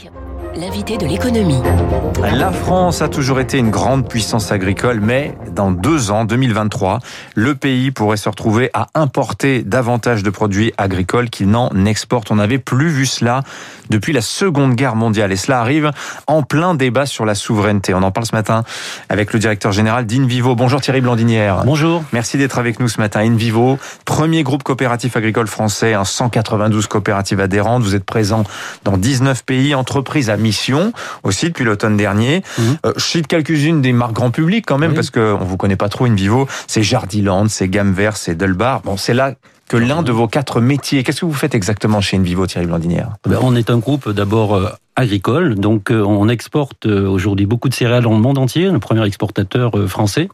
行。L'invité de l'économie. La France a toujours été une grande puissance agricole, mais dans deux ans, 2023, le pays pourrait se retrouver à importer davantage de produits agricoles qu'il n'en exporte. On n'avait plus vu cela depuis la Seconde Guerre mondiale. Et cela arrive en plein débat sur la souveraineté. On en parle ce matin avec le directeur général d'Invivo. Bonjour Thierry Blandinière. Bonjour. Merci d'être avec nous ce matin. Invivo, premier groupe coopératif agricole français, 192 coopératives adhérentes. Vous êtes présent dans 19 pays, entreprises à aussi depuis l'automne dernier. Mmh. Euh, je cite quelques-unes des marques grand public quand même, parce qu'on vous connaît pas trop in vivo. C'est Jardiland, c'est Gamme Vert, c'est Delbar. Bon, c'est là que l'un de vos quatre métiers. Qu'est-ce que vous faites exactement chez Invivo, Thierry Blandinière? Ben, On est un groupe d'abord euh, agricole, donc euh, on exporte aujourd'hui beaucoup de céréales dans le monde entier, le premier exportateur français.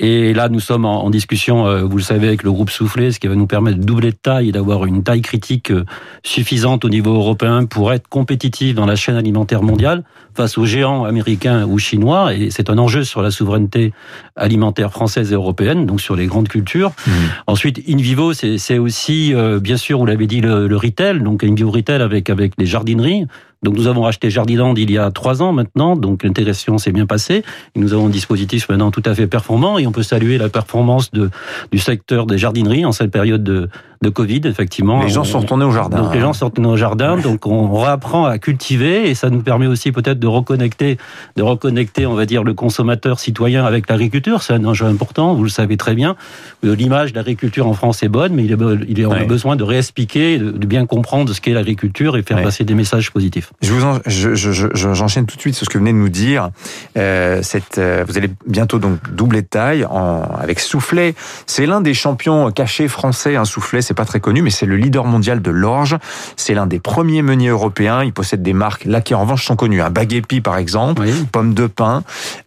Et là, nous sommes en, discussion, euh, vous le savez, avec le groupe Soufflé, ce qui va nous permettre de doubler de taille et d'avoir une taille critique euh, suffisante au niveau européen pour être compétitif dans la chaîne alimentaire mondiale face aux géants américains ou chinois. Et c'est un enjeu sur la souveraineté alimentaire française et européenne, donc sur les grandes cultures. Mmh. Ensuite, In Vivo, c'est aussi, euh, bien sûr, vous l'avez dit, le, le, retail, donc In Vivo Retail avec, avec les jardineries. Donc nous avons acheté Jardiland il y a trois ans maintenant, donc l'intégration s'est bien passée. Nous avons un dispositif maintenant tout à fait performant et on peut saluer la performance du secteur des jardineries en cette période de, de Covid, effectivement. Les gens sont retournés au jardin. Donc les gens sont retournés au jardin, donc on réapprend à cultiver et ça nous permet aussi peut-être de reconnecter, de reconnecter, on va dire, le consommateur citoyen avec l'agriculture. C'est un enjeu important, vous le savez très bien. L'image de l'agriculture en France est bonne, mais il, est, il on a besoin de réexpliquer, de, bien comprendre ce qu'est l'agriculture et faire passer des messages positifs. Je vous j'enchaîne tout de suite sur ce que vous venez de nous dire. Euh, cette, euh, vous allez bientôt donc doubler de taille en, avec Soufflet. C'est l'un des champions cachés français. Un Soufflet, c'est pas très connu, mais c'est le leader mondial de l'orge. C'est l'un des premiers meuniers européens. Il possède des marques là qui en revanche sont connues. Un baguépi par exemple, pomme de pin.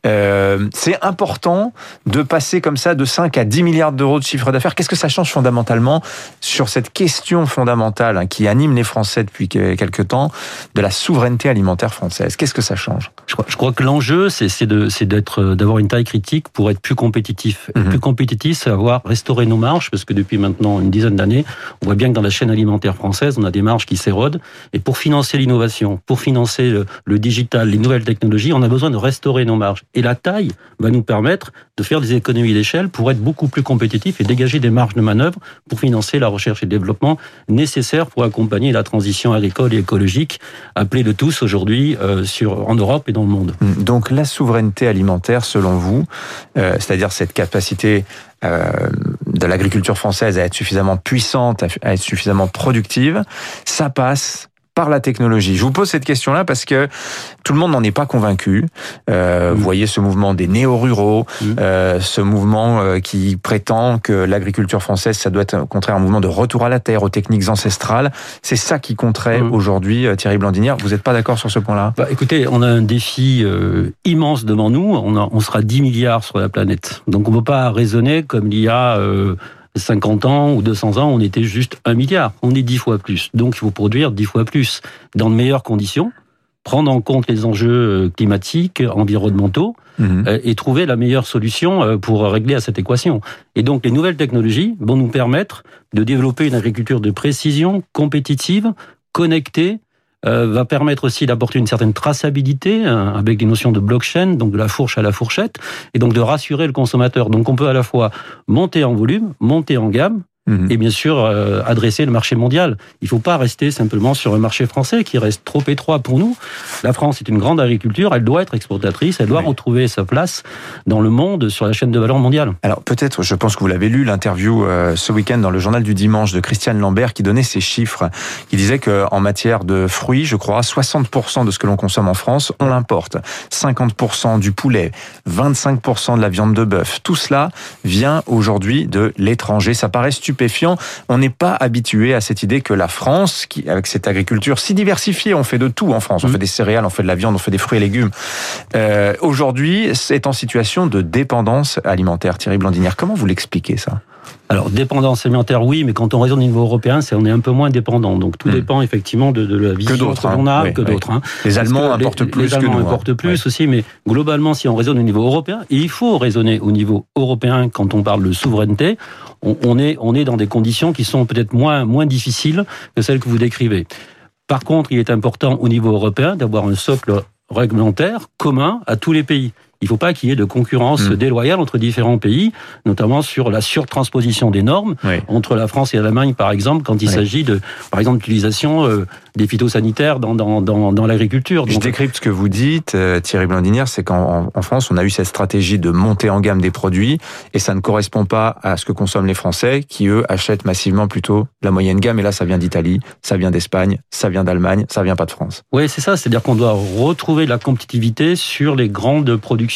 Euh, c'est important de passer comme ça de 5 à 10 milliards d'euros de chiffre d'affaires. Qu'est-ce que ça change fondamentalement sur cette question fondamentale hein, qui anime les Français depuis quelques temps de la souveraineté alimentaire française? Qu'est-ce que ça change? Je crois, je crois, que l'enjeu, c'est d'être, d'avoir une taille critique pour être plus compétitif. Mhm. Plus compétitif, c'est avoir restauré nos marges, parce que depuis maintenant une dizaine d'années, on voit bien que dans la chaîne alimentaire française, on a des marges qui s'érodent. Et pour financer l'innovation, pour financer le, digital, les nouvelles technologies, on a besoin de restaurer nos marges. Et la taille va nous permettre de faire des économies d'échelle pour être beaucoup plus compétitif et dégager des marges de manœuvre pour financer la recherche et le développement nécessaires pour accompagner la transition agricole et écologique appelée de tous aujourd'hui euh, en Europe et dans le monde. Donc la souveraineté alimentaire, selon vous, euh, c'est-à-dire cette capacité euh, de l'agriculture française à être suffisamment puissante, à être suffisamment productive, ça passe par la technologie Je vous pose cette question-là parce que tout le monde n'en est pas convaincu. Euh, Vous voyez ce mouvement des néo-ruraux, euh, ce mouvement euh, qui prétend que l'agriculture française, ça doit être au contraire un mouvement de retour à la terre, aux techniques ancestrales. C'est ça qui compterait aujourd'hui, euh, Thierry Blandinière. Vous n'êtes pas d'accord sur ce point-là? Bah, Écoutez, on a un défi euh, immense devant nous. On, a, on sera 10 milliards sur la planète. Donc on ne peut pas raisonner comme il y a 50 ans ou 200 ans, on était juste un milliard. On est dix fois plus. Donc il faut produire dix fois plus dans de meilleures conditions, prendre en compte les enjeux euh, climatiques, environnementaux, mhm. euh, et trouver la meilleure solution euh, pour régler à cette équation. Et donc les nouvelles technologies vont nous permettre de développer une agriculture de précision, compétitive, connectée, va permettre aussi d'apporter une certaine traçabilité hein, avec des notions de blockchain, donc de la fourche à la fourchette, et donc de rassurer le consommateur. Donc on peut à la fois monter en volume, monter en gamme, Mhm. et bien sûr euh, adresser le marché mondial. Il ne faut pas rester simplement sur un marché français qui reste trop étroit pour nous. La France est une grande agriculture, elle doit être exportatrice, elle doit retrouver sa place dans le monde sur la chaîne de valeur mondiale. Alors peut-être, je pense que vous l'avez lu, l'interview euh, ce week-end dans le journal du dimanche de Christiane Lambert qui donnait ces chiffres, qui disait qu'en matière de fruits, je crois, 60% de ce que l'on consomme en France, on l'importe. 50% du poulet, 25% de la viande de bœuf. Tout cela vient aujourd'hui de l'étranger. Ça paraît stupide on n'est pas habitué à cette idée que la France, qui, avec cette agriculture si diversifiée, on fait de tout en France. On mmh. fait des céréales, on fait de la viande, on fait des fruits et légumes. Euh, aujourd'hui, est en situation de dépendance alimentaire. Thierry Blandinière, comment vous l'expliquez ça? Alors, dépendance alimentaire, oui, mais quand on raisonne au niveau européen, c'est on est un peu moins dépendant. Donc, tout hmm. dépend effectivement de, la vision que, l'on a, que d'autres. Hein. Les Allemands importent plus les Allemands importent plus aussi, mais globalement, si on raisonne au niveau européen, et il faut raisonner au niveau européen quand on parle de souveraineté, on, est, on est dans des conditions qui sont peut-être moins, moins difficiles que celles que vous décrivez. Par contre, il est important au niveau européen d'avoir un socle réglementaire commun à tous les pays. Il ne faut pas qu'il y ait de concurrence hmm. déloyale entre différents pays, notamment sur la surtransposition des normes entre la France et l'Allemagne, par exemple, quand il s'agit de, par exemple, l'utilisation euh, des phytosanitaires dans, dans, dans, dans l'agriculture. Je décrypte ce que vous dites, euh, Thierry Blandinière, c'est qu'en en France, on a eu cette stratégie de monter en gamme des produits et ça ne correspond pas à ce que consomment les Français qui, eux, achètent massivement plutôt la moyenne gamme. Et là, ça vient d'Italie, ça vient d'Espagne, ça vient d'Allemagne, ça vient pas de France. Oui, c'est ça. C'est-à-dire qu'on doit retrouver de la compétitivité sur les grandes productions.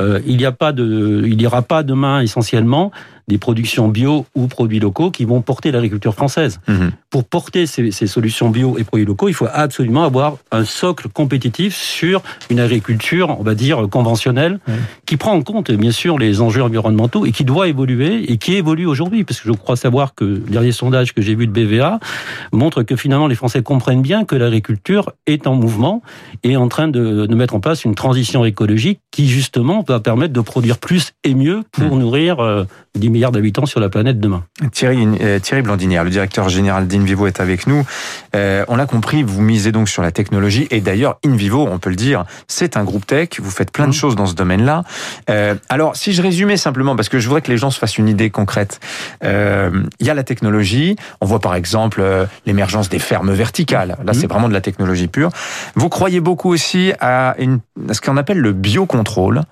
Euh, il n'y a pas demain essentiellement des productions bio ou produits locaux qui vont porter l'agriculture française. Mhm. Pour porter ces, ces, solutions bio et produits locaux, il faut absolument avoir un socle compétitif sur une agriculture, on va dire, conventionnelle, qui prend en compte, bien sûr, les enjeux environnementaux et qui doit évoluer et qui évolue aujourd'hui. Parce que je crois savoir que le dernier sondage que j'ai vu de BVA montre que finalement les Français comprennent bien que l'agriculture est en mouvement et en train de, de, mettre en place une transition écologique qui, justement, va permettre de produire plus et mieux pour mhm. nourrir euh, 10 milliards d'habitants sur la planète demain. Thierry, euh, Thierry Blandinière, le directeur général d'Invivo est avec nous. Euh, on l'a compris, vous misez donc sur la technologie et d'ailleurs Invivo, on peut le dire, c'est un groupe tech, vous faites plein de mmh. choses dans ce domaine-là. Euh, alors si je résumais simplement, parce que je voudrais que les gens se fassent une idée concrète, euh, il y a la technologie, on voit par exemple l'émergence des fermes verticales, là mmh. c'est vraiment de la technologie pure. Vous croyez beaucoup aussi à, une, à ce qu'on appelle le biocontrôle.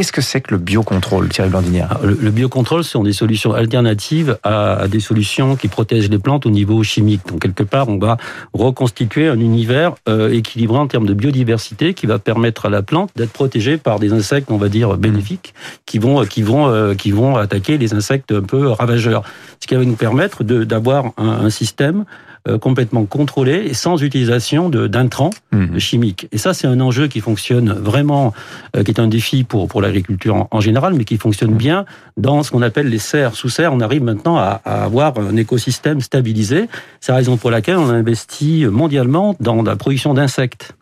Qu'est-ce que c'est que le biocontrôle, Thierry Blandinière? Le, le biocontrôle, sont des solutions alternatives à, des solutions qui protègent les plantes au niveau chimique. Donc quelque part, on va reconstituer un univers euh, équilibré en termes de biodiversité qui va permettre à la plante d'être protégée par des insectes, on va dire bénéfiques, qui vont qui vont euh, qui vont attaquer les insectes un peu ravageurs. Ce qui va nous permettre d'avoir un système euh, complètement contrôlé et sans utilisation d'intrants mmh. chimiques. Et ça, c'est un enjeu qui fonctionne vraiment, euh, qui est un défi pour, pour l'agriculture en, général, mais qui fonctionne bien dans ce qu'on appelle les serres. Sous serres, on arrive maintenant à, à avoir un écosystème stabilisé. C'est la raison pour laquelle on a investi mondialement dans la production d'insectes.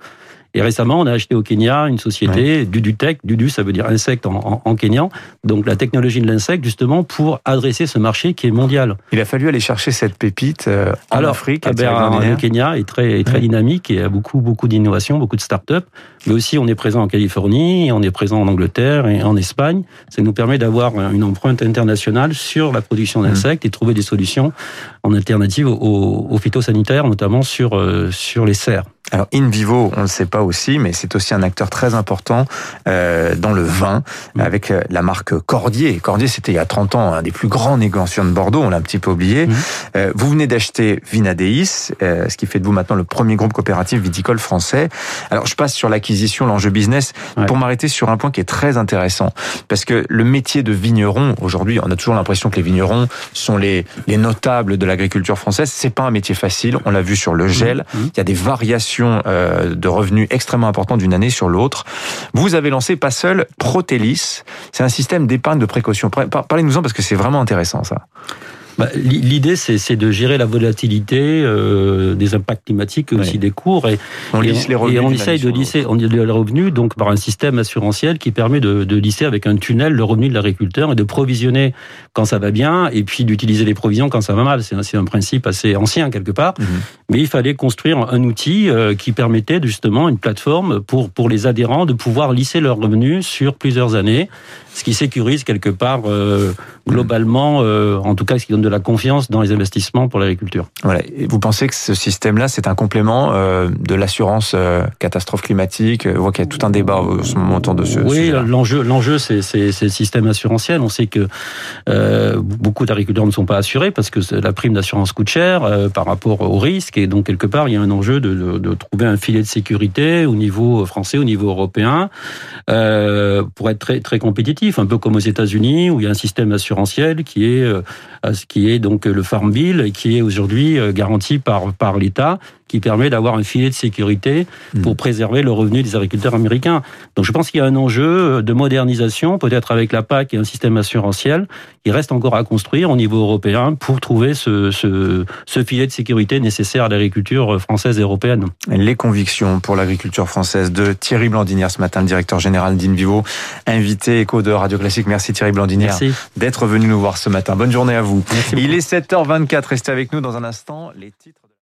Et récemment, on a acheté au Kenya une société, Dudutech. Dudu, ça veut dire insecte en, en, kenyan. Donc la technologie de l'insecte, justement, pour adresser ce marché qui est mondial. Il a fallu aller chercher cette pépite euh, en Afrique. Eh ben, le Kenya est très, très dynamique et a beaucoup, beaucoup d'innovations, beaucoup de start-up. Mais aussi, on est présent en Californie, on est présent en Angleterre et en Espagne. Ça nous permet d'avoir une empreinte internationale sur la production d'insectes et trouver des solutions en alternative aux, aux phytosanitaires, notamment sur, euh, sur les serres. Alors In Vivo, on ne le sait pas aussi, mais c'est aussi un acteur très important euh, dans le vin, mm. avec euh, la marque Cordier. Cordier, c'était il y a 30 ans un des plus grands négociants de Bordeaux, on l'a un petit peu oublié. Mm. Euh, vous venez d'acheter Vinadeis, euh, ce qui fait de vous maintenant le premier groupe coopératif viticole français. Alors je passe sur l'acquisition, l'enjeu business, pour m'arrêter sur un point qui est très intéressant, parce que le métier de vigneron, aujourd'hui, on a toujours l'impression que les vignerons sont les, les notables de l'agriculture française. C'est pas un métier facile, on l'a vu sur le gel, mm. il y a des variations euh, de revenus extrêmement importants d'une année sur l'autre. Vous avez lancé pas seul Protélis, c'est un système d'épargne de précaution. Parlez-nous-en parce que c'est vraiment intéressant ça. Bah, l'idée, c'est de gérer la volatilité euh, des impacts climatiques et aussi des cours. Et on, lisse les revenus et on essaye de lisser on, les revenus donc par un système assurantiel qui permet de, de lisser avec un tunnel le revenu de l'agriculteur et de provisionner quand ça va bien et puis d'utiliser les provisions quand ça va mal. C'est un, un, principe assez ancien quelque part. Mhm. Mais il fallait construire un outil euh, qui permettait justement une plateforme pour, pour les adhérents de pouvoir lisser leurs revenus sur plusieurs années, ce qui sécurise quelque part euh, globalement, euh, en tout cas ce qui donne de de la confiance dans les investissements pour l'agriculture. Voilà. Et vous pensez que ce système-là, c'est un complément euh, de l'assurance euh, catastrophe climatique? On voit qu'il y a tout un débat au ce moment autour de ce Oui, l'enjeu, l'enjeu, c'est, c'est, c'est le système assurantiel. On sait que euh, beaucoup d'agriculteurs ne sont pas assurés parce que la prime d'assurance coûte cher euh, par rapport au risque. Et donc, quelque part, il y a un enjeu de, de, de trouver un filet de sécurité au niveau français, au niveau européen, euh, pour être très, très compétitif, un peu comme aux États-Unis, où il y a un système assurantiel qui est, qui qui est donc le Farm Bill, qui est aujourd'hui euh, garanti par, par l'État qui permet d'avoir un filet de sécurité pour hmm. préserver le revenu des agriculteurs américains. Donc je pense qu'il y a un enjeu de modernisation, peut-être avec la PAC et un système assurantiel, qui reste encore à construire au niveau européen pour trouver ce, ce, ce filet de sécurité nécessaire à l'agriculture française et européenne. Les convictions pour l'agriculture française de Thierry Blandinière ce matin, le directeur général d'Invivo, invité écho de Radio Classique. Merci Thierry Blandinière d'être venu nous voir ce matin. Bonne journée à vous. Il est 7h24, restez avec nous dans un instant. Les titres